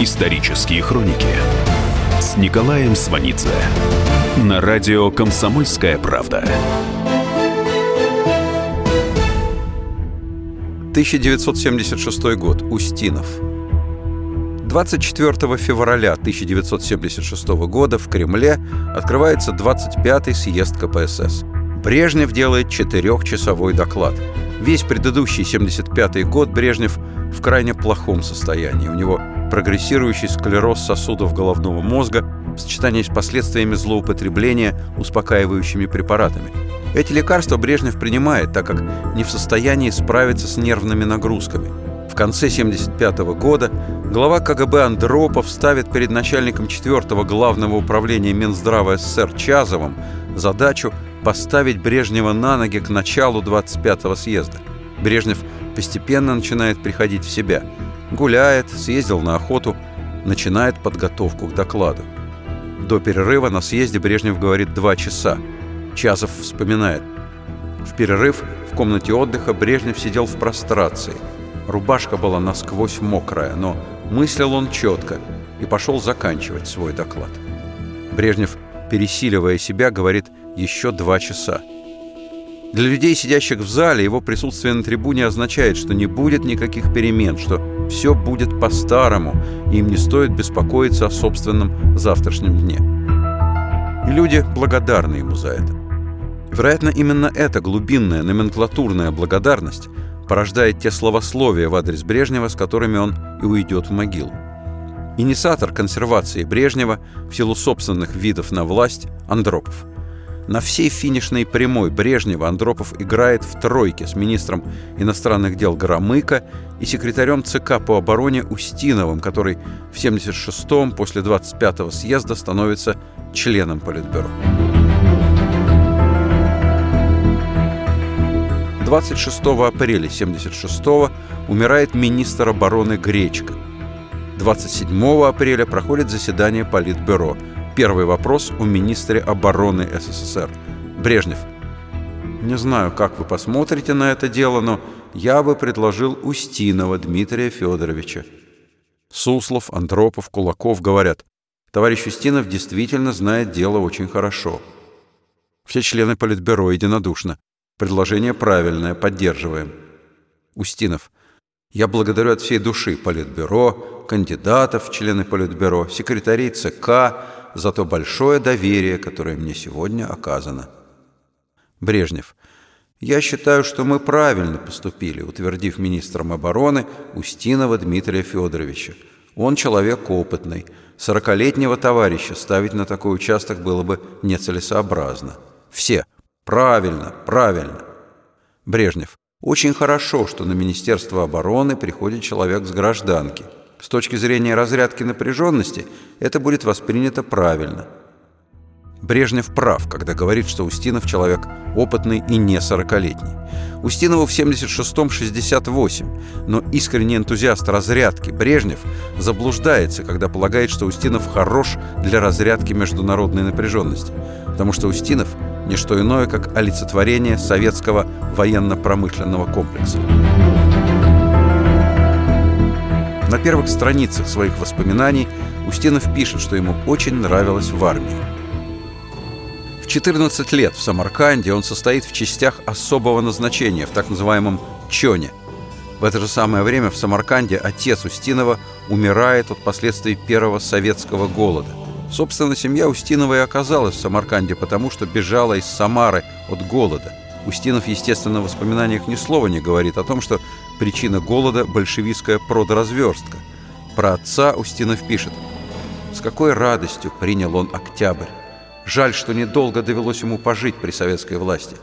Исторические хроники с Николаем Сванидзе на радио «Комсомольская правда». 1976 год. Устинов. 24 февраля 1976 года в Кремле открывается 25-й съезд КПСС. Брежнев делает четырехчасовой доклад. Весь предыдущий 75-й год Брежнев в крайне плохом состоянии. У него прогрессирующий склероз сосудов головного мозга в сочетании с последствиями злоупотребления успокаивающими препаратами. Эти лекарства Брежнев принимает, так как не в состоянии справиться с нервными нагрузками. В конце 1975 года глава КГБ Андропов ставит перед начальником 4 главного управления Минздрава СССР Чазовым задачу поставить Брежнева на ноги к началу 25-го съезда. Брежнев постепенно начинает приходить в себя. Гуляет, съездил на охоту, начинает подготовку к докладу. До перерыва на съезде Брежнев говорит два часа. Чазов вспоминает. В перерыв в комнате отдыха Брежнев сидел в прострации. Рубашка была насквозь мокрая, но мыслил он четко и пошел заканчивать свой доклад. Брежнев, пересиливая себя, говорит еще два часа. Для людей, сидящих в зале, его присутствие на трибуне означает, что не будет никаких перемен, что все будет по-старому, и им не стоит беспокоиться о собственном завтрашнем дне. И люди благодарны ему за это. Вероятно, именно эта глубинная номенклатурная благодарность порождает те словословия в адрес Брежнева, с которыми он и уйдет в могилу. Инициатор консервации Брежнева в силу собственных видов на власть – Андропов – на всей финишной прямой Брежнева Андропов играет в тройке с министром иностранных дел Громыко и секретарем ЦК по обороне Устиновым, который в 76-м после 25-го съезда становится членом Политбюро. 26 апреля 76-го умирает министр обороны Гречка. 27 апреля проходит заседание Политбюро – Первый вопрос у министра обороны СССР. Брежнев. Не знаю, как вы посмотрите на это дело, но я бы предложил Устинова Дмитрия Федоровича. Суслов, Андропов, Кулаков говорят, товарищ Устинов действительно знает дело очень хорошо. Все члены Политбюро единодушно. Предложение правильное, поддерживаем. Устинов. Я благодарю от всей души Политбюро, кандидатов члены Политбюро, секретарей ЦК, за то большое доверие, которое мне сегодня оказано. Брежнев. Я считаю, что мы правильно поступили, утвердив министром обороны Устинова Дмитрия Федоровича. Он человек опытный. Сорокалетнего товарища ставить на такой участок было бы нецелесообразно. Все. Правильно, правильно. Брежнев. Очень хорошо, что на Министерство обороны приходит человек с гражданки. С точки зрения разрядки напряженности это будет воспринято правильно. Брежнев прав, когда говорит, что Устинов человек опытный и не сорокалетний. Устинову в 76-м 68, но искренний энтузиаст разрядки Брежнев заблуждается, когда полагает, что Устинов хорош для разрядки международной напряженности, потому что Устинов – не что иное, как олицетворение советского военно-промышленного комплекса. На первых страницах своих воспоминаний Устинов пишет, что ему очень нравилось в армии. В 14 лет в Самарканде он состоит в частях особого назначения, в так называемом «чоне». В это же самое время в Самарканде отец Устинова умирает от последствий первого советского голода. Собственно, семья Устинова и оказалась в Самарканде, потому что бежала из Самары от голода. Устинов, естественно, в воспоминаниях ни слова не говорит о том, что Причина голода – большевистская продразверстка. Про отца Устинов пишет. С какой радостью принял он октябрь. Жаль, что недолго довелось ему пожить при советской власти.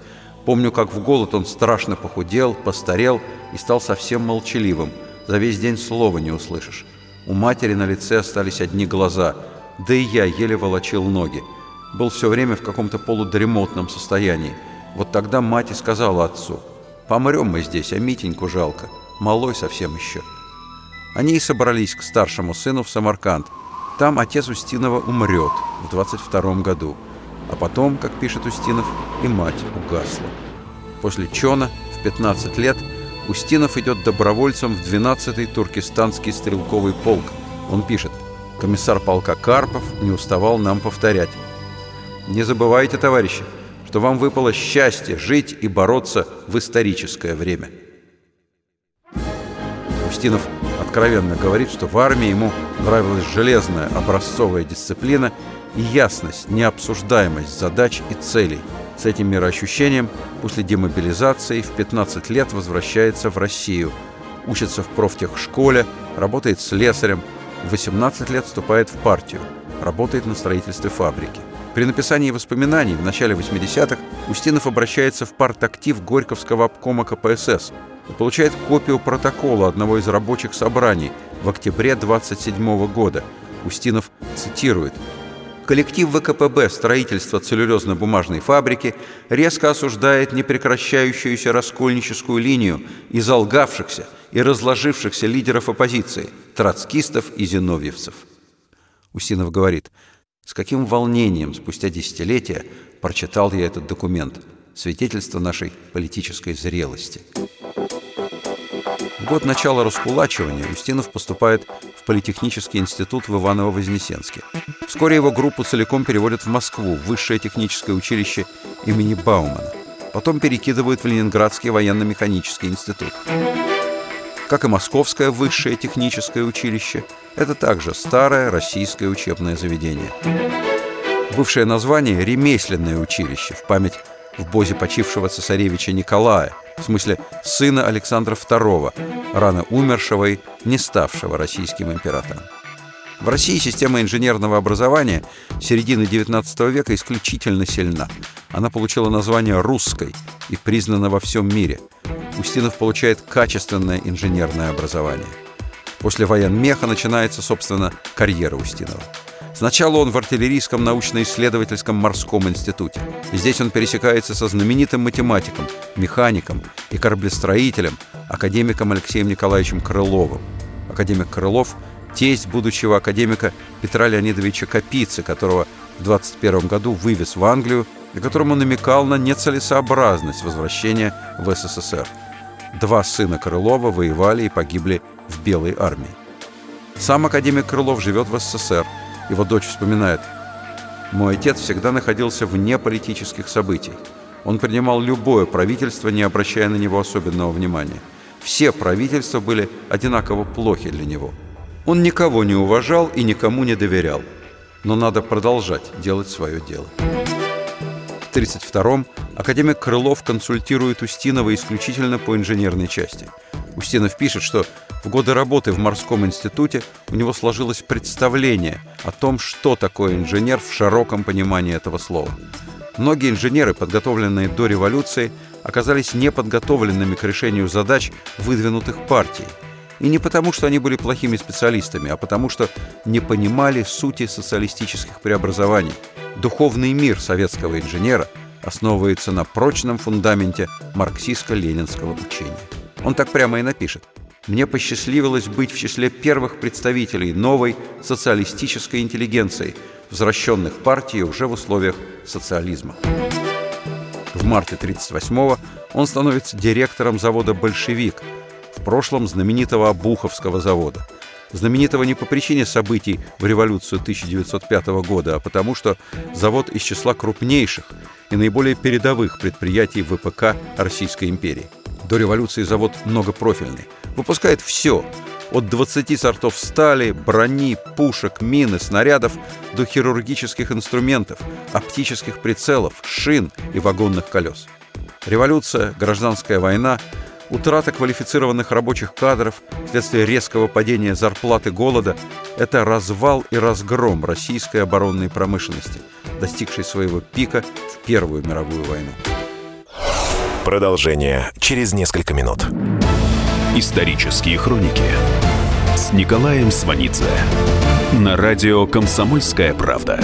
Помню, как в голод он страшно похудел, постарел и стал совсем молчаливым. За весь день слова не услышишь. У матери на лице остались одни глаза, да и я еле волочил ноги. Был все время в каком-то полудремотном состоянии. Вот тогда мать и сказала отцу – Помрем мы здесь, а Митеньку жалко. Малой совсем еще. Они и собрались к старшему сыну в Самарканд. Там отец Устинова умрет в 22 году. А потом, как пишет Устинов, и мать угасла. После Чона в 15 лет Устинов идет добровольцем в 12-й туркестанский стрелковый полк, Он пишет, комиссар полка Карпов не уставал нам повторять. Не забывайте, товарищи, что вам выпало счастье жить и бороться в историческое время. Устинов откровенно говорит, что в армии ему нравилась железная образцовая дисциплина и ясность, необсуждаемость задач и целей. С этим мироощущением после демобилизации в 15 лет возвращается в Россию, учится в профтехшколе, работает слесарем, в 18 лет вступает в партию, работает на строительстве фабрики. При написании воспоминаний в начале 80-х Устинов обращается в партактив Горьковского обкома КПСС и получает копию протокола одного из рабочих собраний в октябре 27 года. Устинов цитирует Коллектив ВКПБ строительства целлюлезно-бумажной фабрики резко осуждает непрекращающуюся раскольническую линию изолгавшихся и разложившихся лидеров оппозиции – троцкистов и зиновьевцев. Устинов говорит – с каким волнением спустя десятилетия прочитал я этот документ, свидетельство нашей политической зрелости. В год начала раскулачивания Устинов поступает в Политехнический институт в Иваново-Вознесенске. Вскоре его группу целиком переводят в Москву, в Высшее техническое училище имени Баумана. Потом перекидывают в Ленинградский военно-механический институт как и Московское высшее техническое училище. Это также старое российское учебное заведение. Бывшее название – ремесленное училище в память в бозе почившего цесаревича Николая, в смысле сына Александра II, рано умершего и не ставшего российским императором. В России система инженерного образования середины XIX века исключительно сильна. Она получила название «русской» и признана во всем мире – Устинов получает качественное инженерное образование. После военмеха начинается, собственно, карьера Устинова. Сначала он в артиллерийском научно-исследовательском морском институте. Здесь он пересекается со знаменитым математиком, механиком и кораблестроителем, академиком Алексеем Николаевичем Крыловым. Академик Крылов – тесть будущего академика Петра Леонидовича Капицы, которого в 21 году вывез в Англию и которому намекал на нецелесообразность возвращения в СССР. Два сына Крылова воевали и погибли в Белой армии. Сам академик Крылов живет в СССР. Его дочь вспоминает. «Мой отец всегда находился вне политических событий. Он принимал любое правительство, не обращая на него особенного внимания. Все правительства были одинаково плохи для него. Он никого не уважал и никому не доверял. Но надо продолжать делать свое дело». В 1932-м академик Крылов консультирует Устинова исключительно по инженерной части. Устинов пишет, что в годы работы в морском институте у него сложилось представление о том, что такое инженер в широком понимании этого слова. Многие инженеры, подготовленные до революции, оказались неподготовленными к решению задач, выдвинутых партией. И не потому, что они были плохими специалистами, а потому, что не понимали сути социалистических преобразований – Духовный мир советского инженера основывается на прочном фундаменте марксистско-ленинского учения. Он так прямо и напишет. «Мне посчастливилось быть в числе первых представителей новой социалистической интеллигенции, возвращенных партией уже в условиях социализма». В марте 1938-го он становится директором завода «Большевик», в прошлом знаменитого Обуховского завода – знаменитого не по причине событий в революцию 1905 года, а потому что завод из числа крупнейших и наиболее передовых предприятий ВПК Российской империи. До революции завод многопрофильный. Выпускает все – от 20 сортов стали, брони, пушек, мин снарядов до хирургических инструментов, оптических прицелов, шин и вагонных колес. Революция, гражданская война – Утрата квалифицированных рабочих кадров вследствие резкого падения зарплаты голода – это развал и разгром российской оборонной промышленности, достигшей своего пика в Первую мировую войну. Продолжение через несколько минут. Исторические хроники с Николаем Сванидзе на радио «Комсомольская правда».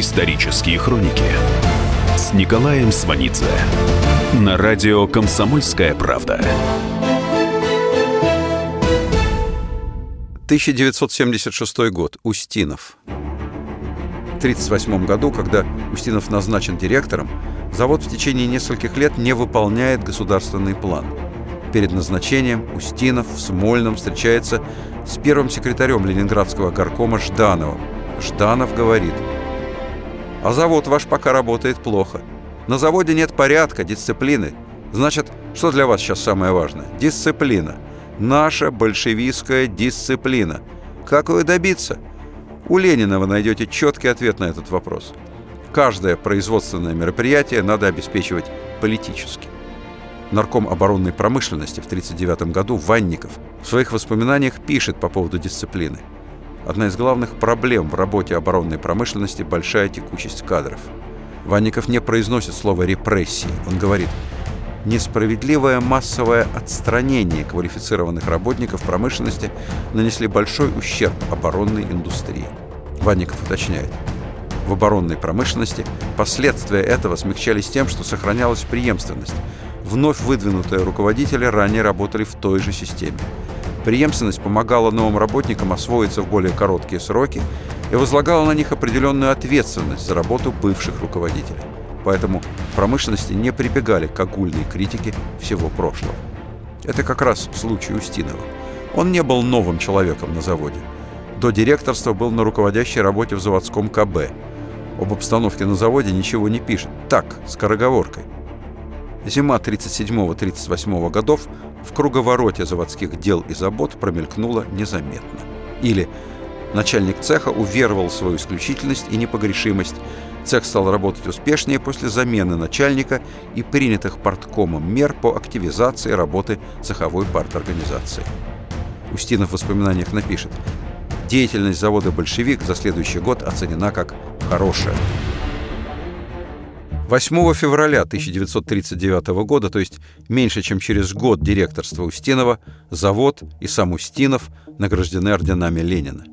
Исторические хроники с Николаем Сванидзе на радио «Комсомольская правда». 1976 год. Устинов. 1938 году, когда Устинов назначен директором, завод в течение нескольких лет не выполняет государственный план. Перед назначением Устинов в Смольном встречается с первым секретарем Ленинградского горкома Ждановым. Жданов говорит, «А завод ваш пока работает плохо. На заводе нет порядка, дисциплины. Значит, что для вас сейчас самое важное? Дисциплина. Наша большевистская дисциплина. Как ее добиться?» У Ленина вы найдете четкий ответ на этот вопрос. Каждое производственное мероприятие надо обеспечивать политически. Нарком оборонной промышленности в 1939 году Ванников в своих воспоминаниях пишет по поводу дисциплины. Одна из главных проблем в работе оборонной промышленности – большая текучесть кадров. Ванников не произносит слово «репрессии». Он говорит несправедливое массовое отстранение квалифицированных работников промышленности нанесли большой ущерб оборонной индустрии. Ванников уточняет. В оборонной промышленности последствия этого смягчались тем, что сохранялась преемственность. Вновь выдвинутые руководители ранее работали в той же системе. Преемственность помогала новым работникам освоиться в более короткие сроки и возлагала на них определенную ответственность за работу бывших руководителей. Поэтому промышленности не прибегали к огульной критике всего прошлого. Это как раз случай Устинова. Он не был новым человеком на заводе. До директорства был на руководящей работе в заводском КБ. Об обстановке на заводе ничего не пишет. Так, скороговоркой. Зима 37-38 годов в круговороте заводских дел и забот промелькнула незаметно. Или начальник цеха уверовал в свою исключительность и непогрешимость, Цех стал работать успешнее после замены начальника и принятых парткомом мер по активизации работы цеховой парторганизации. Устинов в воспоминаниях напишет «Деятельность завода «Большевик» за следующий год оценена как хорошая». 8 февраля 1939 года, то есть меньше чем через год директорства Устинова, завод и сам Устинов награждены орденами Ленина.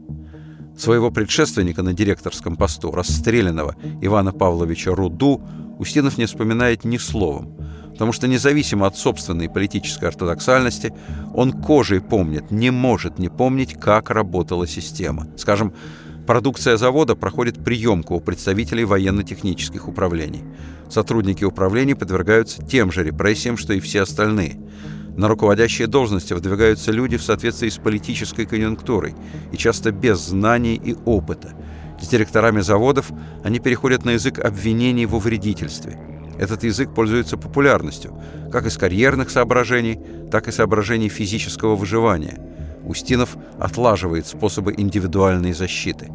Своего предшественника на директорском посту, расстрелянного Ивана Павловича Руду, Устинов не вспоминает ни словом, потому что независимо от собственной политической ортодоксальности, он кожей помнит, не может не помнить, как работала система. Скажем, продукция завода проходит приемку у представителей военно-технических управлений. Сотрудники управлений подвергаются тем же репрессиям, что и все остальные – на руководящие должности выдвигаются люди в соответствии с политической конъюнктурой и часто без знаний и опыта. С директорами заводов они переходят на язык обвинений во вредительстве. Этот язык пользуется популярностью, как из карьерных соображений, так и соображений физического выживания. Устинов отлаживает способы индивидуальной защиты.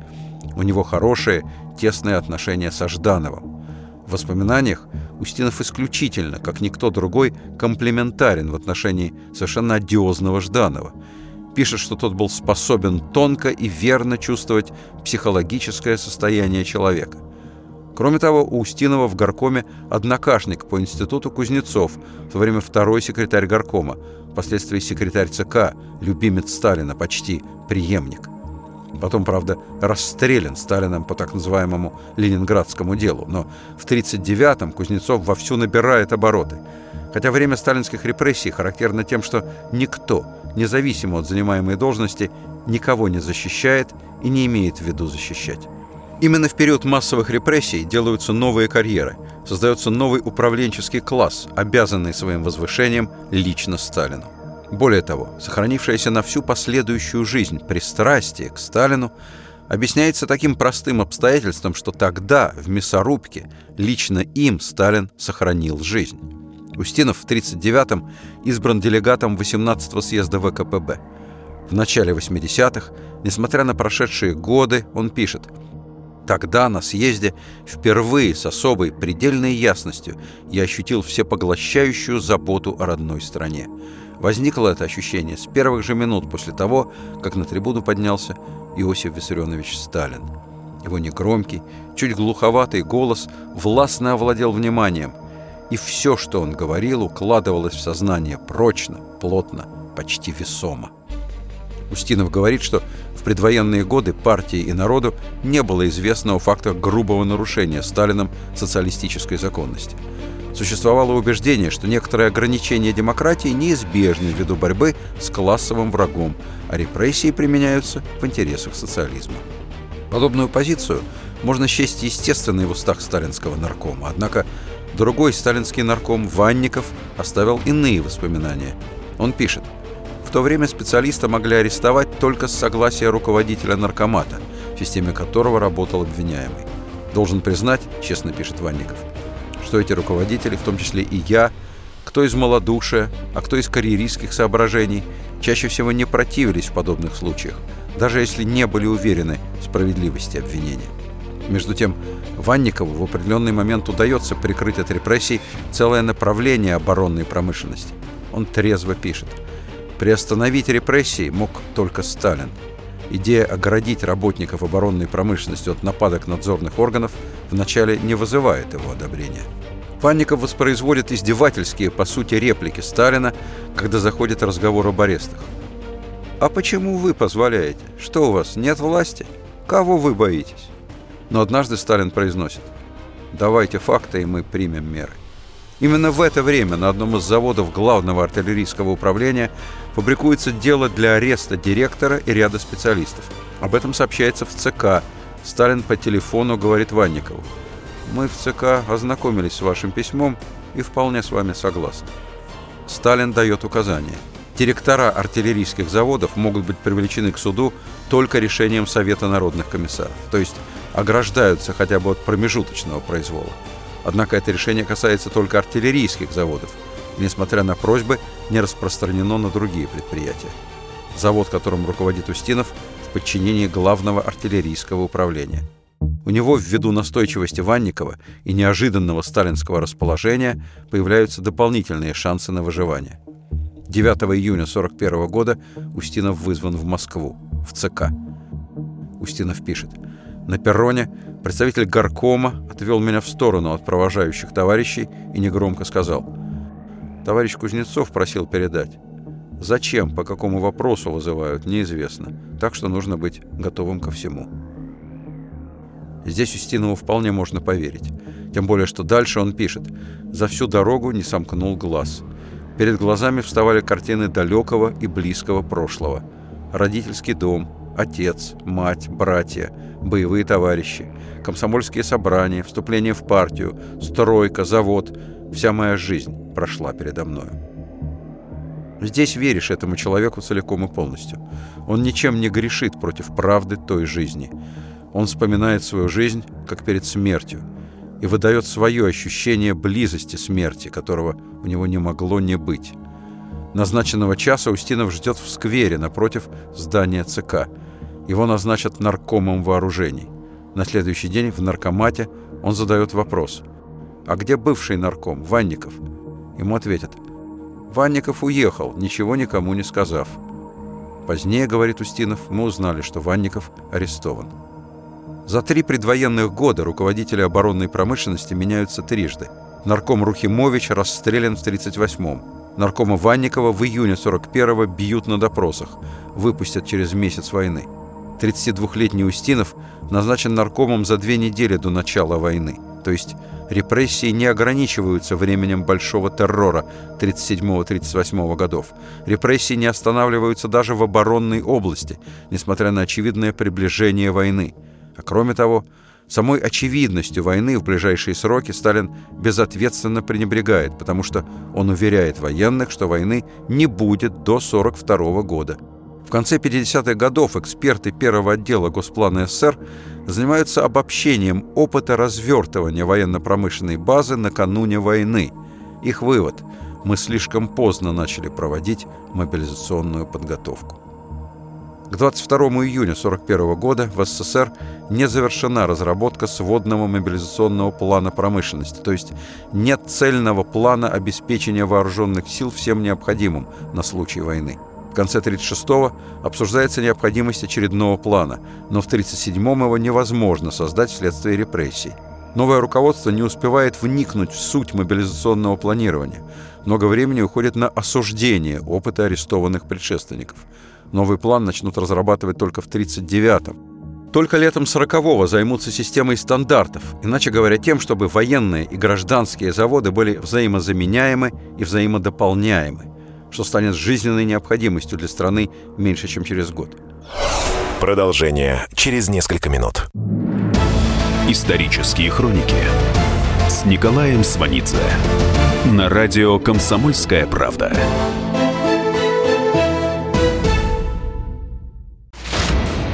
У него хорошие, тесные отношения со Ждановым. В воспоминаниях Устинов исключительно, как никто другой, комплементарен в отношении совершенно одиозного Жданова. Пишет, что тот был способен тонко и верно чувствовать психологическое состояние человека. Кроме того, у Устинова в горкоме однокашник по институту Кузнецов, в то время второй секретарь горкома, впоследствии секретарь ЦК, любимец Сталина, почти преемник. Потом, правда, расстрелян Сталином по так называемому ленинградскому делу. Но в 1939-м Кузнецов вовсю набирает обороты. Хотя время сталинских репрессий характерно тем, что никто, независимо от занимаемой должности, никого не защищает и не имеет в виду защищать. Именно в период массовых репрессий делаются новые карьеры, создается новый управленческий класс, обязанный своим возвышением лично Сталину. Более того, сохранившееся на всю последующую жизнь пристрастие к Сталину объясняется таким простым обстоятельством, что тогда, в мясорубке, лично им Сталин сохранил жизнь. Устинов в 1939-м избран делегатом 18-го съезда ВКПБ. В начале 80-х, несмотря на прошедшие годы, он пишет «Тогда на съезде впервые с особой предельной ясностью я ощутил всепоглощающую заботу о родной стране. Возникло это ощущение с первых же минут после того, как на трибуну поднялся Иосиф Виссарионович Сталин. Его негромкий, чуть глуховатый голос властно овладел вниманием, и все, что он говорил, укладывалось в сознание прочно, плотно, почти весомо. Устинов говорит, что в предвоенные годы партии и народу не было известного факта грубого нарушения Сталином социалистической законности. Существовало убеждение, что некоторые ограничения демократии неизбежны ввиду борьбы с классовым врагом, а репрессии применяются в интересах социализма. Подобную позицию можно счесть естественной в устах сталинского наркома, однако другой сталинский нарком Ванников оставил иные воспоминания. Он пишет – то время специалиста могли арестовать только с согласия руководителя наркомата, в системе которого работал обвиняемый. Должен признать, честно пишет Ванников, что эти руководители, в том числе и я, кто из малодушия, а кто из карьеристских соображений, чаще всего не противились в подобных случаях, даже если не были уверены в справедливости обвинения. Между тем, Ванникову в определенный момент удается прикрыть от репрессий целое направление оборонной промышленности. Он трезво пишет – Приостановить репрессии мог только Сталин. Идея оградить работников оборонной промышленности от нападок надзорных органов вначале не вызывает его одобрения. Панников воспроизводит издевательские, по сути, реплики Сталина, когда заходит разговор об арестах. «А почему вы позволяете? Что у вас, нет власти? Кого вы боитесь?» Но однажды Сталин произносит «Давайте факты, и мы примем меры». Именно в это время на одном из заводов главного артиллерийского управления фабрикуется дело для ареста директора и ряда специалистов. Об этом сообщается в ЦК. Сталин по телефону говорит Ванникову. «Мы в ЦК ознакомились с вашим письмом и вполне с вами согласны». Сталин дает указания. Директора артиллерийских заводов могут быть привлечены к суду только решением Совета народных комиссаров, то есть ограждаются хотя бы от промежуточного произвола. Однако это решение касается только артиллерийских заводов, несмотря на просьбы, не распространено на другие предприятия. Завод, которым руководит Устинов, в подчинении главного артиллерийского управления. У него ввиду настойчивости Ванникова и неожиданного сталинского расположения появляются дополнительные шансы на выживание. 9 июня 1941 года Устинов вызван в Москву, в ЦК. Устинов пишет – на перроне представитель горкома отвел меня в сторону от провожающих товарищей и негромко сказал. «Товарищ Кузнецов просил передать. Зачем, по какому вопросу вызывают, неизвестно. Так что нужно быть готовым ко всему». Здесь Устинову вполне можно поверить. Тем более, что дальше он пишет «За всю дорогу не сомкнул глаз». Перед глазами вставали картины далекого и близкого прошлого. Родительский дом, отец, мать, братья, боевые товарищи, комсомольские собрания, вступление в партию, стройка, завод. Вся моя жизнь прошла передо мною. Здесь веришь этому человеку целиком и полностью. Он ничем не грешит против правды той жизни. Он вспоминает свою жизнь, как перед смертью, и выдает свое ощущение близости смерти, которого у него не могло не быть. Назначенного часа Устинов ждет в сквере напротив здания ЦК. Его назначат наркомом вооружений. На следующий день в наркомате он задает вопрос. «А где бывший нарком, Ванников?» Ему ответят. «Ванников уехал, ничего никому не сказав». Позднее, говорит Устинов, мы узнали, что Ванников арестован. За три предвоенных года руководители оборонной промышленности меняются трижды. Нарком Рухимович расстрелян в 1938-м. Наркома Ванникова в июне 41-го бьют на допросах, выпустят через месяц войны. 32-летний Устинов назначен наркомом за две недели до начала войны. То есть репрессии не ограничиваются временем большого террора 37-38 годов. Репрессии не останавливаются даже в оборонной области, несмотря на очевидное приближение войны. А кроме того, Самой очевидностью войны в ближайшие сроки Сталин безответственно пренебрегает, потому что он уверяет военных, что войны не будет до 1942 года. В конце 50-х годов эксперты первого отдела Госплана СССР занимаются обобщением опыта развертывания военно-промышленной базы накануне войны. Их вывод – мы слишком поздно начали проводить мобилизационную подготовку. К 22 июня 1941 года в СССР не завершена разработка сводного мобилизационного плана промышленности, то есть нет цельного плана обеспечения вооруженных сил всем необходимым на случай войны. В конце 1936-го обсуждается необходимость очередного плана, но в 1937-м его невозможно создать вследствие репрессий. Новое руководство не успевает вникнуть в суть мобилизационного планирования. Много времени уходит на осуждение опыта арестованных предшественников. Новый план начнут разрабатывать только в 1939-м. Только летом 40-го займутся системой стандартов, иначе говоря, тем, чтобы военные и гражданские заводы были взаимозаменяемы и взаимодополняемы что станет жизненной необходимостью для страны меньше, чем через год. Продолжение через несколько минут. Исторические хроники с Николаем Сванидзе на радио «Комсомольская правда».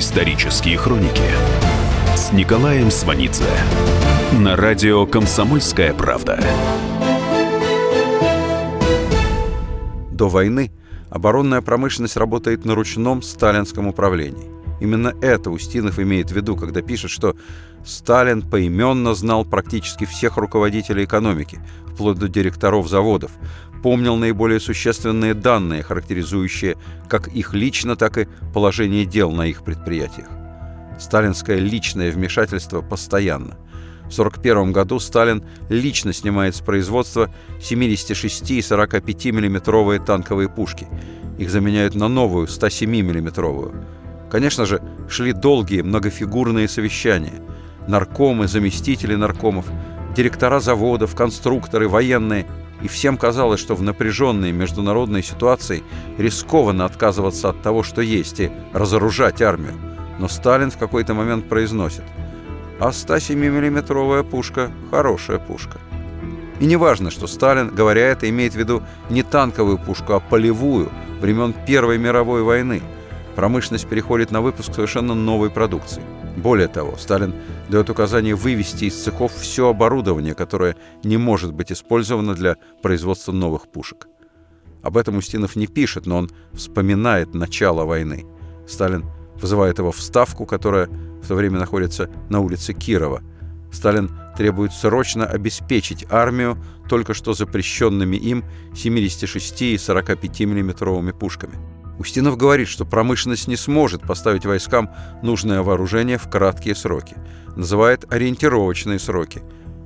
Исторические хроники с Николаем Сванидзе на радио «Комсомольская правда». до войны оборонная промышленность работает на ручном сталинском управлении. Именно это Устинов имеет в виду, когда пишет, что Сталин поименно знал практически всех руководителей экономики, вплоть до директоров заводов, помнил наиболее существенные данные, характеризующие как их лично, так и положение дел на их предприятиях. Сталинское личное вмешательство постоянно – в 1941 году Сталин лично снимает с производства 76 и 45 миллиметровые танковые пушки. Их заменяют на новую 107 миллиметровую. Конечно же, шли долгие многофигурные совещания. Наркомы, заместители наркомов, директора заводов, конструкторы, военные. И всем казалось, что в напряженной международной ситуации рискованно отказываться от того, что есть, и разоружать армию. Но Сталин в какой-то момент произносит – а 107-миллиметровая пушка – хорошая пушка. И не важно, что Сталин, говоря это, имеет в виду не танковую пушку, а полевую, времен Первой мировой войны. Промышленность переходит на выпуск совершенно новой продукции. Более того, Сталин дает указание вывести из цехов все оборудование, которое не может быть использовано для производства новых пушек. Об этом Устинов не пишет, но он вспоминает начало войны. Сталин вызывает его в Ставку, которая в то время находится на улице Кирова. Сталин требует срочно обеспечить армию только что запрещенными им 76 и 45 миллиметровыми пушками. Устинов говорит, что промышленность не сможет поставить войскам нужное вооружение в краткие сроки. Называет ориентировочные сроки.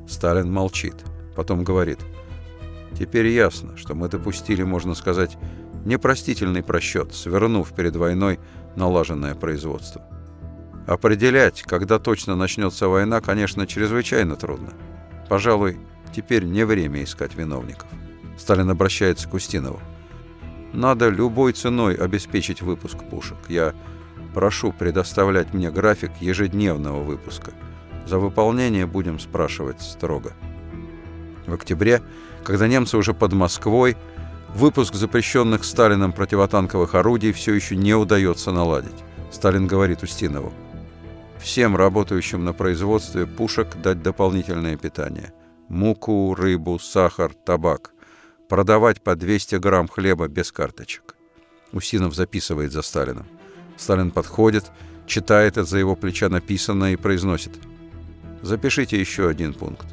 Сталин молчит. Потом говорит, «Теперь ясно, что мы допустили, можно сказать, непростительный просчет, свернув перед войной налаженное производство. Определять, когда точно начнется война, конечно, чрезвычайно трудно. Пожалуй, теперь не время искать виновников. Сталин обращается к Устинову. Надо любой ценой обеспечить выпуск пушек. Я прошу предоставлять мне график ежедневного выпуска. За выполнение будем спрашивать строго. В октябре, когда немцы уже под Москвой, выпуск запрещенных Сталином противотанковых орудий все еще не удается наладить. Сталин говорит Устинову всем работающим на производстве пушек дать дополнительное питание. Муку, рыбу, сахар, табак. Продавать по 200 грамм хлеба без карточек. Усинов записывает за Сталином. Сталин подходит, читает это за его плеча написанное и произносит. Запишите еще один пункт.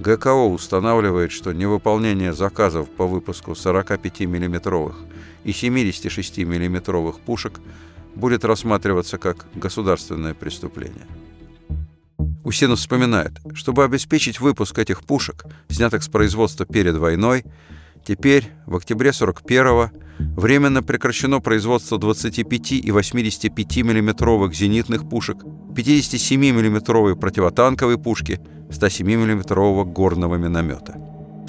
ГКО устанавливает, что невыполнение заказов по выпуску 45 миллиметровых и 76 миллиметровых пушек – будет рассматриваться как государственное преступление. Усинов вспоминает, чтобы обеспечить выпуск этих пушек, снятых с производства перед войной, теперь, в октябре 41-го, временно прекращено производство 25 и 85 миллиметровых зенитных пушек, 57 миллиметровой противотанковой пушки, 107 миллиметрового горного миномета.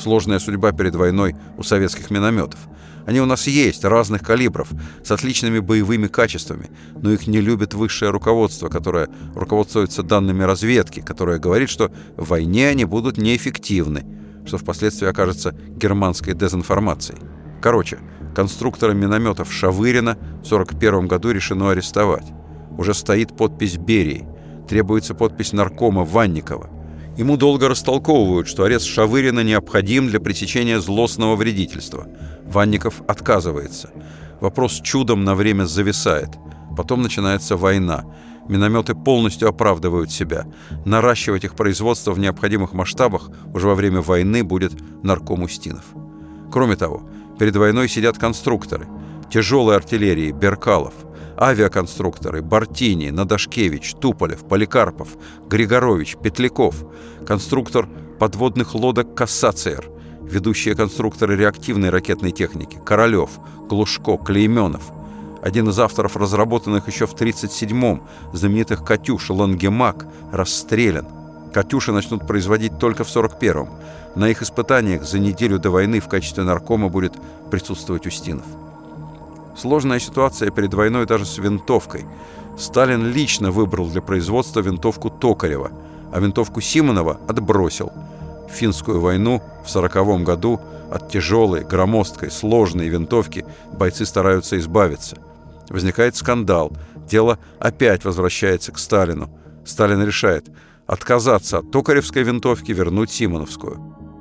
Сложная судьба перед войной у советских минометов – они у нас есть, разных калибров, с отличными боевыми качествами, но их не любит высшее руководство, которое руководствуется данными разведки, которое говорит, что в войне они будут неэффективны, что впоследствии окажется германской дезинформацией. Короче, Конструктора минометов Шавырина в 1941 году решено арестовать. Уже стоит подпись Берии. Требуется подпись наркома Ванникова. Ему долго растолковывают, что арест Шавырина необходим для пресечения злостного вредительства. Ванников отказывается. Вопрос чудом на время зависает. Потом начинается война. Минометы полностью оправдывают себя. Наращивать их производство в необходимых масштабах уже во время войны будет нарком Устинов. Кроме того, перед войной сидят конструкторы. Тяжелой артиллерии Беркалов, авиаконструкторы Бартини, Надашкевич, Туполев, Поликарпов, Григорович, Петляков, конструктор подводных лодок Кассациер, ведущие конструкторы реактивной ракетной техники Королев, Глушко, Клейменов – один из авторов разработанных еще в 1937-м знаменитых «Катюш» Лангемак расстрелян. «Катюши» начнут производить только в 1941-м. На их испытаниях за неделю до войны в качестве наркома будет присутствовать Устинов. Сложная ситуация перед войной даже с винтовкой. Сталин лично выбрал для производства винтовку Токарева, а винтовку Симонова отбросил. В финскую войну в 1940 году от тяжелой, громоздкой, сложной винтовки бойцы стараются избавиться. Возникает скандал. Дело опять возвращается к Сталину. Сталин решает отказаться от токаревской винтовки, вернуть Симоновскую.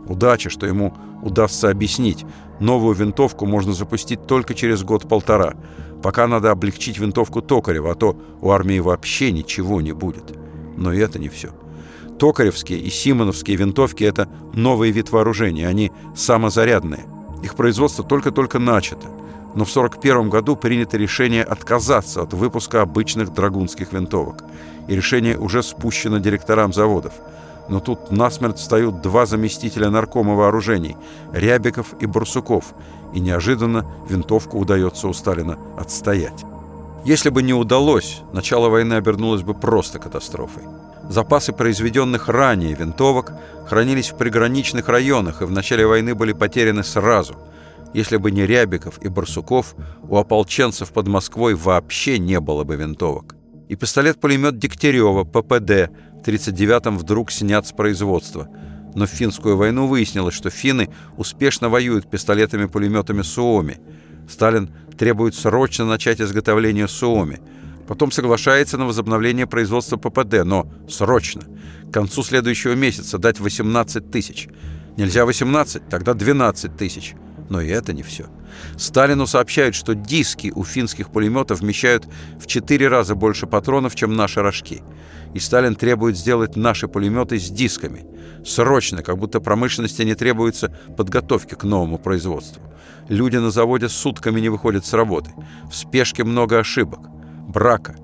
Удача, что ему удастся объяснить. Новую винтовку можно запустить только через год-полтора. Пока надо облегчить винтовку Токарева, а то у армии вообще ничего не будет. Но и это не все. Токаревские и Симоновские винтовки – это новый вид вооружения, они самозарядные. Их производство только-только начато но в 1941 году принято решение отказаться от выпуска обычных драгунских винтовок. И решение уже спущено директорам заводов. Но тут насмерть встают два заместителя наркома вооружений – Рябиков и Барсуков, и неожиданно винтовку удается у Сталина отстоять. Если бы не удалось, начало войны обернулось бы просто катастрофой. Запасы произведенных ранее винтовок хранились в приграничных районах и в начале войны были потеряны сразу – если бы не Рябиков и Барсуков, у ополченцев под Москвой вообще не было бы винтовок. И пистолет-пулемет Дегтярева, ППД, в 1939-м вдруг снят с производства. Но в финскую войну выяснилось, что финны успешно воюют пистолетами-пулеметами Суоми. Сталин требует срочно начать изготовление Суоми. Потом соглашается на возобновление производства ППД, но срочно. К концу следующего месяца дать 18 тысяч. Нельзя 18, тогда 12 тысяч. Но и это не все. Сталину сообщают, что диски у финских пулеметов вмещают в четыре раза больше патронов, чем наши рожки. И Сталин требует сделать наши пулеметы с дисками. Срочно, как будто промышленности не требуется подготовки к новому производству. Люди на заводе сутками не выходят с работы. В спешке много ошибок. Брака.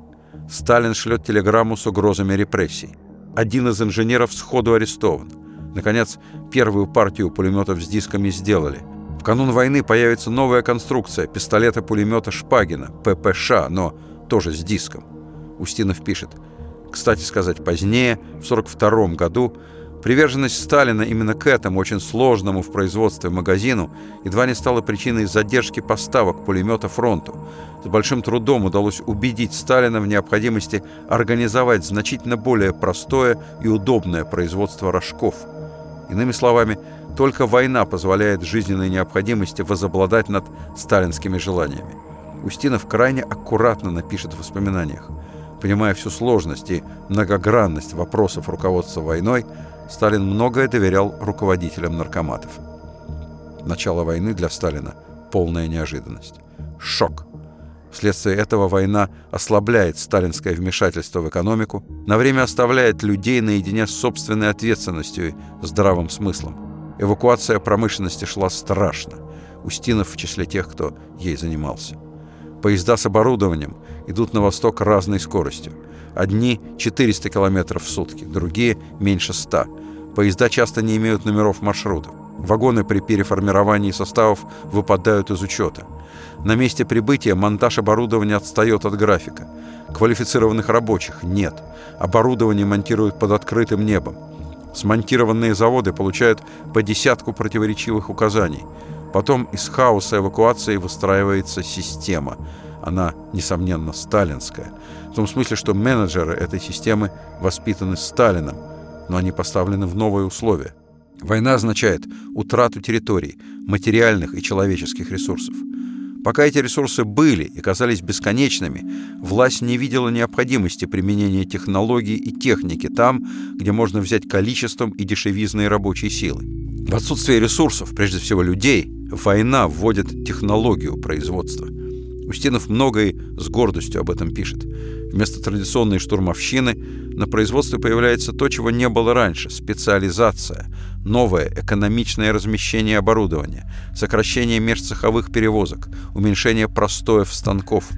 Сталин шлет телеграмму с угрозами репрессий. Один из инженеров сходу арестован. Наконец, первую партию пулеметов с дисками сделали – в канун войны появится новая конструкция пистолета-пулемета Шпагина, ППШ, но тоже с диском. Устинов пишет. Кстати сказать, позднее, в 1942 году, приверженность Сталина именно к этому очень сложному в производстве магазину едва не стала причиной задержки поставок пулемета фронту. С большим трудом удалось убедить Сталина в необходимости организовать значительно более простое и удобное производство рожков. Иными словами, только война позволяет жизненной необходимости возобладать над сталинскими желаниями. Устинов крайне аккуратно напишет в воспоминаниях. Понимая всю сложность и многогранность вопросов руководства войной, Сталин многое доверял руководителям наркоматов. Начало войны для Сталина – полная неожиданность. Шок. Вследствие этого война ослабляет сталинское вмешательство в экономику, на время оставляет людей наедине с собственной ответственностью и здравым смыслом. Эвакуация промышленности шла страшно. Устинов в числе тех, кто ей занимался. Поезда с оборудованием идут на восток разной скоростью. Одни 400 км в сутки, другие меньше 100. Поезда часто не имеют номеров маршрутов. Вагоны при переформировании составов выпадают из учета. На месте прибытия монтаж оборудования отстает от графика. Квалифицированных рабочих нет. Оборудование монтируют под открытым небом. Смонтированные заводы получают по десятку противоречивых указаний. Потом из хаоса эвакуации выстраивается система. Она, несомненно, сталинская. В том смысле, что менеджеры этой системы воспитаны Сталином, но они поставлены в новые условия. Война означает утрату территорий, материальных и человеческих ресурсов. Пока эти ресурсы были и казались бесконечными, власть не видела необходимости применения технологий и техники там, где можно взять количеством и дешевизной рабочей силы. В отсутствие ресурсов, прежде всего людей, война вводит технологию производства. Устинов многое с гордостью об этом пишет. Вместо традиционной штурмовщины на производстве появляется то, чего не было раньше – специализация, новое экономичное размещение оборудования, сокращение межцеховых перевозок, уменьшение простоев станков.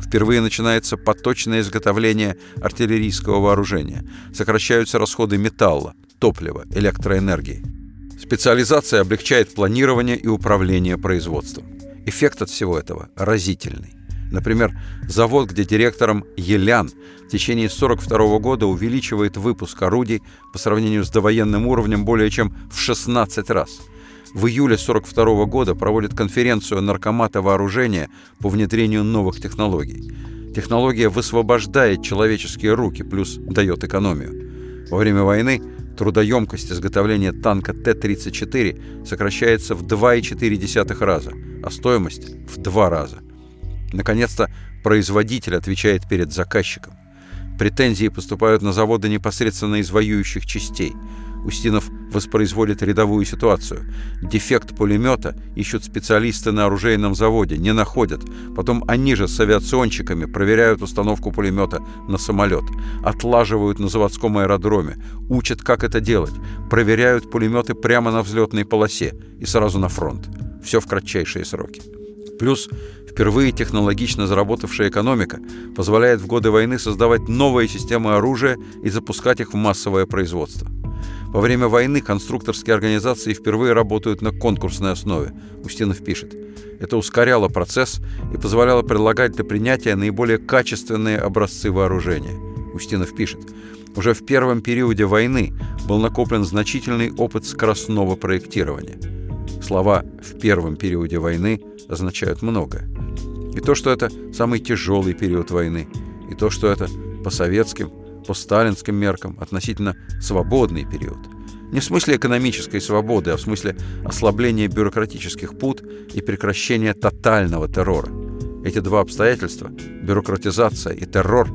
Впервые начинается поточное изготовление артиллерийского вооружения, сокращаются расходы металла, топлива, электроэнергии. Специализация облегчает планирование и управление производством. Эффект от всего этого разительный. Например, завод, где директором Елян в течение 1942 года увеличивает выпуск орудий по сравнению с довоенным уровнем более чем в 16 раз. В июле 1942 года проводит конференцию наркомата вооружения по внедрению новых технологий. Технология высвобождает человеческие руки, плюс дает экономию. Во время войны трудоемкость изготовления танка Т-34 сокращается в 2,4 раза, а стоимость – в 2 раза. Наконец-то производитель отвечает перед заказчиком. Претензии поступают на заводы непосредственно из воюющих частей. Устинов воспроизводит рядовую ситуацию. Дефект пулемета ищут специалисты на оружейном заводе, не находят. Потом они же с авиационщиками проверяют установку пулемета на самолет, отлаживают на заводском аэродроме, учат, как это делать, проверяют пулеметы прямо на взлетной полосе и сразу на фронт. Все в кратчайшие сроки. Плюс впервые технологично заработавшая экономика позволяет в годы войны создавать новые системы оружия и запускать их в массовое производство. Во время войны конструкторские организации впервые работают на конкурсной основе, Устинов пишет. Это ускоряло процесс и позволяло предлагать для принятия наиболее качественные образцы вооружения. Устинов пишет. Уже в первом периоде войны был накоплен значительный опыт скоростного проектирования. Слова «в первом периоде войны» означают многое. И то, что это самый тяжелый период войны, и то, что это по советским, по сталинским меркам относительно свободный период. Не в смысле экономической свободы, а в смысле ослабления бюрократических пут и прекращения тотального террора. Эти два обстоятельства, бюрократизация и террор,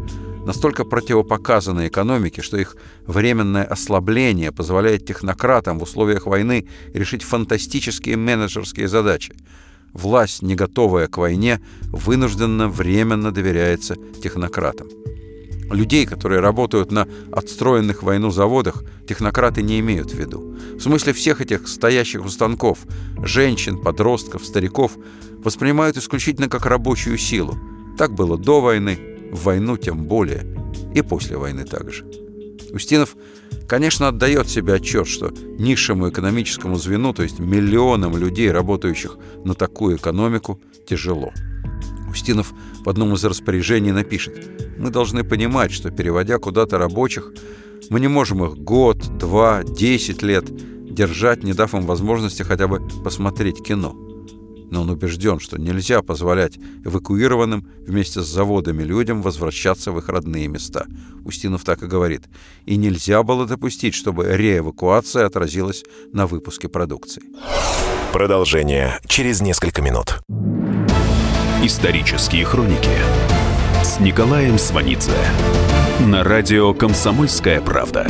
настолько противопоказаны экономике, что их временное ослабление позволяет технократам в условиях войны решить фантастические менеджерские задачи – власть, не готовая к войне, вынужденно временно доверяется технократам. Людей, которые работают на отстроенных войну заводах, технократы не имеют в виду. В смысле всех этих стоящих у станков, женщин, подростков, стариков, воспринимают исключительно как рабочую силу. Так было до войны, в войну тем более, и после войны также. Устинов конечно, отдает себе отчет, что низшему экономическому звену, то есть миллионам людей, работающих на такую экономику, тяжело. Устинов в одном из распоряжений напишет, мы должны понимать, что переводя куда-то рабочих, мы не можем их год, два, десять лет держать, не дав им возможности хотя бы посмотреть кино – но он убежден, что нельзя позволять эвакуированным вместе с заводами людям возвращаться в их родные места. Устинов так и говорит. И нельзя было допустить, чтобы реэвакуация отразилась на выпуске продукции. Продолжение через несколько минут. Исторические хроники с Николаем Сванидзе на радио «Комсомольская правда».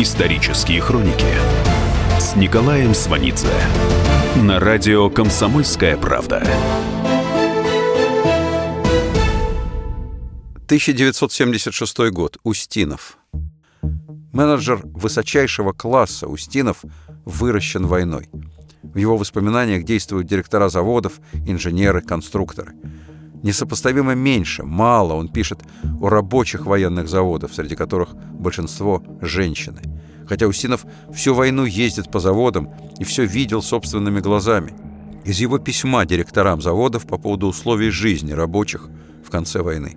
Исторические хроники с Николаем Сванидзе на радио «Комсомольская правда». 1976 год. Устинов. Менеджер высочайшего класса Устинов выращен войной. В его воспоминаниях действуют директора заводов, инженеры, конструкторы. Несопоставимо меньше, мало он пишет о рабочих военных заводов, среди которых большинство – женщины. Хотя Устинов всю войну ездит по заводам и все видел собственными глазами. Из его письма директорам заводов по поводу условий жизни рабочих в конце войны.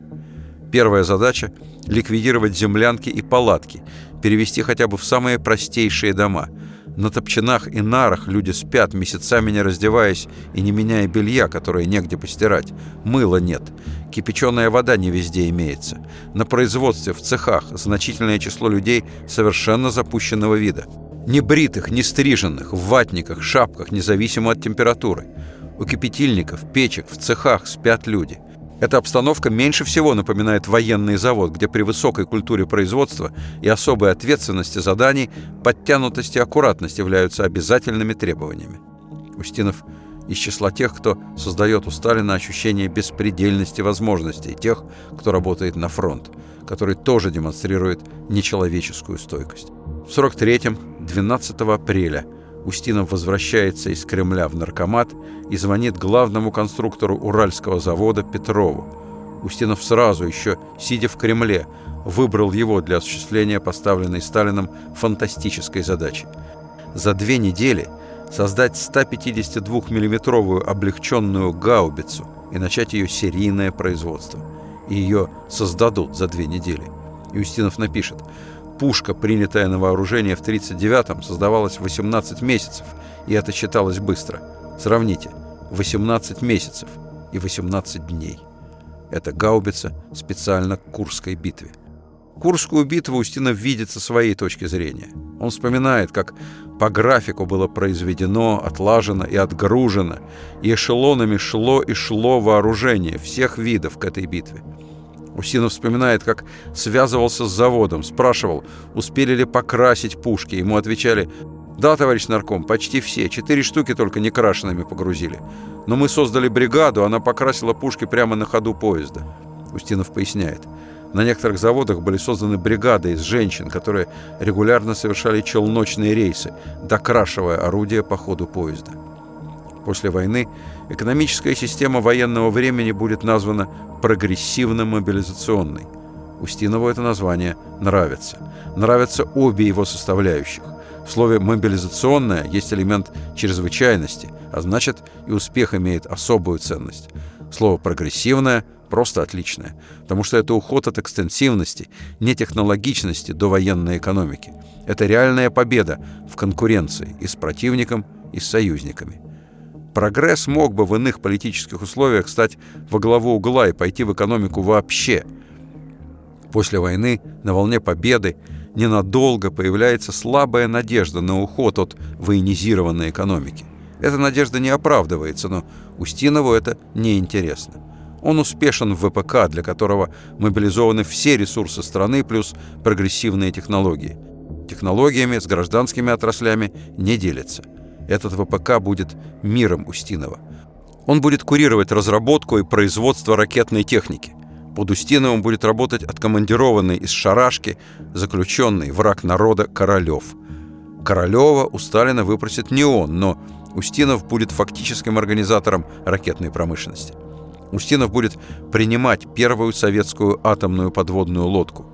Первая задача – ликвидировать землянки и палатки, перевести хотя бы в самые простейшие дома – на топчинах и нарах люди спят, месяцами не раздеваясь и не меняя белья, которое негде постирать. Мыла нет. Кипяченая вода не везде имеется. На производстве, в цехах, значительное число людей совершенно запущенного вида. Не бритых, не стриженных, в ватниках, шапках, независимо от температуры. У кипятильников, печек, в цехах спят люди – эта обстановка меньше всего напоминает военный завод, где при высокой культуре производства и особой ответственности заданий подтянутость и аккуратность являются обязательными требованиями. Устинов из числа тех, кто создает у Сталина ощущение беспредельности возможностей, тех, кто работает на фронт, который тоже демонстрирует нечеловеческую стойкость. В 43-м, 12 апреля – Устинов возвращается из Кремля в наркомат и звонит главному конструктору Уральского завода Петрову. Устинов сразу, еще сидя в Кремле, выбрал его для осуществления поставленной Сталином фантастической задачи. За две недели создать 152 миллиметровую облегченную гаубицу и начать ее серийное производство. И ее создадут за две недели. И Устинов напишет – Пушка, принятая на вооружение в 1939-м, создавалась 18 месяцев, и это считалось быстро. Сравните, 18 месяцев и 18 дней. Это гаубица специально к Курской битве. Курскую битву Устинов видит со своей точки зрения. Он вспоминает, как по графику было произведено, отлажено и отгружено, и эшелонами шло и шло вооружение всех видов к этой битве. Усинов вспоминает, как связывался с заводом, спрашивал, успели ли покрасить пушки. Ему отвечали, да, товарищ нарком, почти все, четыре штуки только некрашенными погрузили. Но мы создали бригаду, она покрасила пушки прямо на ходу поезда. Устинов поясняет. На некоторых заводах были созданы бригады из женщин, которые регулярно совершали челночные рейсы, докрашивая орудия по ходу поезда. После войны экономическая система военного времени будет названа прогрессивно-мобилизационной. Устинову это название нравится. Нравятся обе его составляющих. В слове «мобилизационная» есть элемент чрезвычайности, а значит и успех имеет особую ценность. Слово «прогрессивное» просто отличное, потому что это уход от экстенсивности, нетехнологичности до военной экономики. Это реальная победа в конкуренции и с противником, и с союзниками. Прогресс мог бы в иных политических условиях стать во главу угла и пойти в экономику вообще. После войны, на волне победы, ненадолго появляется слабая надежда на уход от военизированной экономики. Эта надежда не оправдывается, но Устинову это неинтересно. Он успешен в ВПК, для которого мобилизованы все ресурсы страны плюс прогрессивные технологии. Технологиями с гражданскими отраслями не делится – этот ВПК будет миром Устинова. Он будет курировать разработку и производство ракетной техники. Под Устиновым будет работать откомандированный из Шарашки заключенный враг народа Королев. Королева у Сталина выпросит не он, но Устинов будет фактическим организатором ракетной промышленности. Устинов будет принимать первую советскую атомную подводную лодку.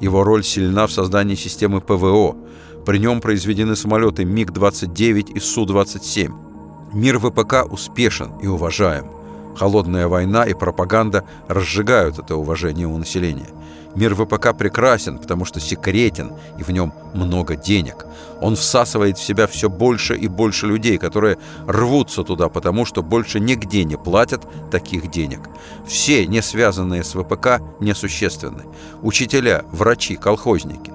Его роль сильна в создании системы ПВО – при нем произведены самолеты МиГ-29 и Су-27. Мир ВПК успешен и уважаем. Холодная война и пропаганда разжигают это уважение у населения. Мир ВПК прекрасен, потому что секретен, и в нем много денег. Он всасывает в себя все больше и больше людей, которые рвутся туда, потому что больше нигде не платят таких денег. Все, не связанные с ВПК, несущественны. Учителя, врачи, колхозники.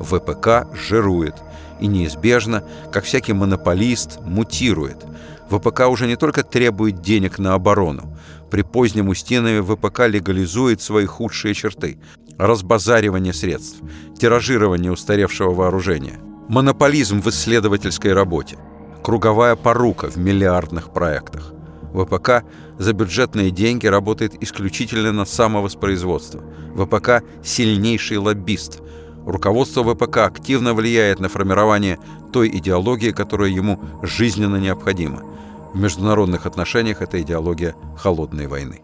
ВПК жирует и неизбежно, как всякий монополист, мутирует. ВПК уже не только требует денег на оборону. При позднем Устинове ВПК легализует свои худшие черты – разбазаривание средств, тиражирование устаревшего вооружения, монополизм в исследовательской работе, круговая порука в миллиардных проектах. ВПК за бюджетные деньги работает исключительно на самовоспроизводство. ВПК – сильнейший лоббист. Руководство ВПК активно влияет на формирование той идеологии, которая ему жизненно необходима. В международных отношениях это идеология холодной войны.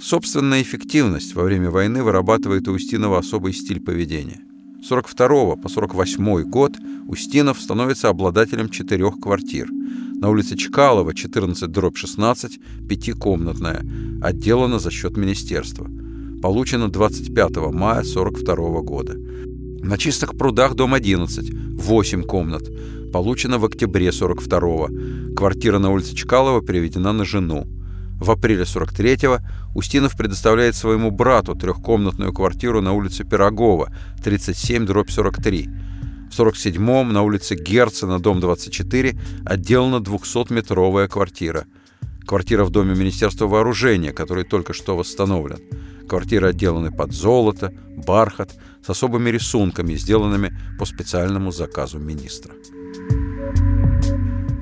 Собственная эффективность во время войны вырабатывает у Устинова особый стиль поведения. С 42 по 48 год Устинов становится обладателем четырех квартир. На улице Чкалова, 14 дробь 16, пятикомнатная, отделана за счет министерства. Получена 25 мая 42 года. На чистых прудах дом 11, 8 комнат. Получена в октябре 42 Квартира на улице Чкалова переведена на жену. В апреле 43-го Устинов предоставляет своему брату трехкомнатную квартиру на улице Пирогова, 37, дробь 43. В 47-м на улице Герцена, дом 24, отделана 200-метровая квартира. Квартира в доме Министерства вооружения, который только что восстановлен. Квартиры отделаны под золото, бархат, с особыми рисунками, сделанными по специальному заказу министра.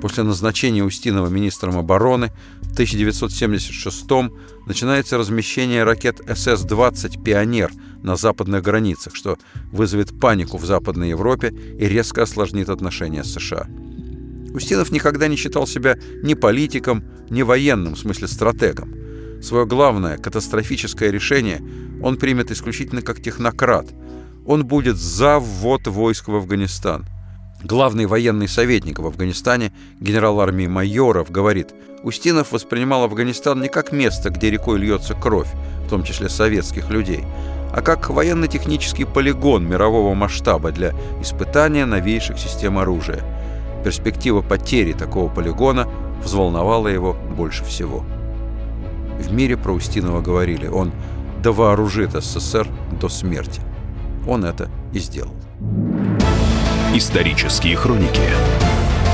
После назначения Устинова министром обороны в 1976 начинается размещение ракет СС-20 «Пионер» на западных границах, что вызовет панику в Западной Европе и резко осложнит отношения с США. Устинов никогда не считал себя ни политиком, ни военным, в смысле стратегом. Свое главное, катастрофическое решение он примет исключительно как технократ. Он будет за ввод войск в Афганистан. Главный военный советник в Афганистане, генерал армии Майоров, говорит, Устинов воспринимал Афганистан не как место, где рекой льется кровь, в том числе советских людей, а как военно-технический полигон мирового масштаба для испытания новейших систем оружия. Перспектива потери такого полигона взволновала его больше всего. В мире про Устинова говорили, он довооружит СССР до смерти. Он это и сделал. Исторические хроники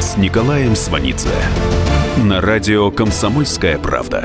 с Николаем Сванидзе на радио «Комсомольская правда».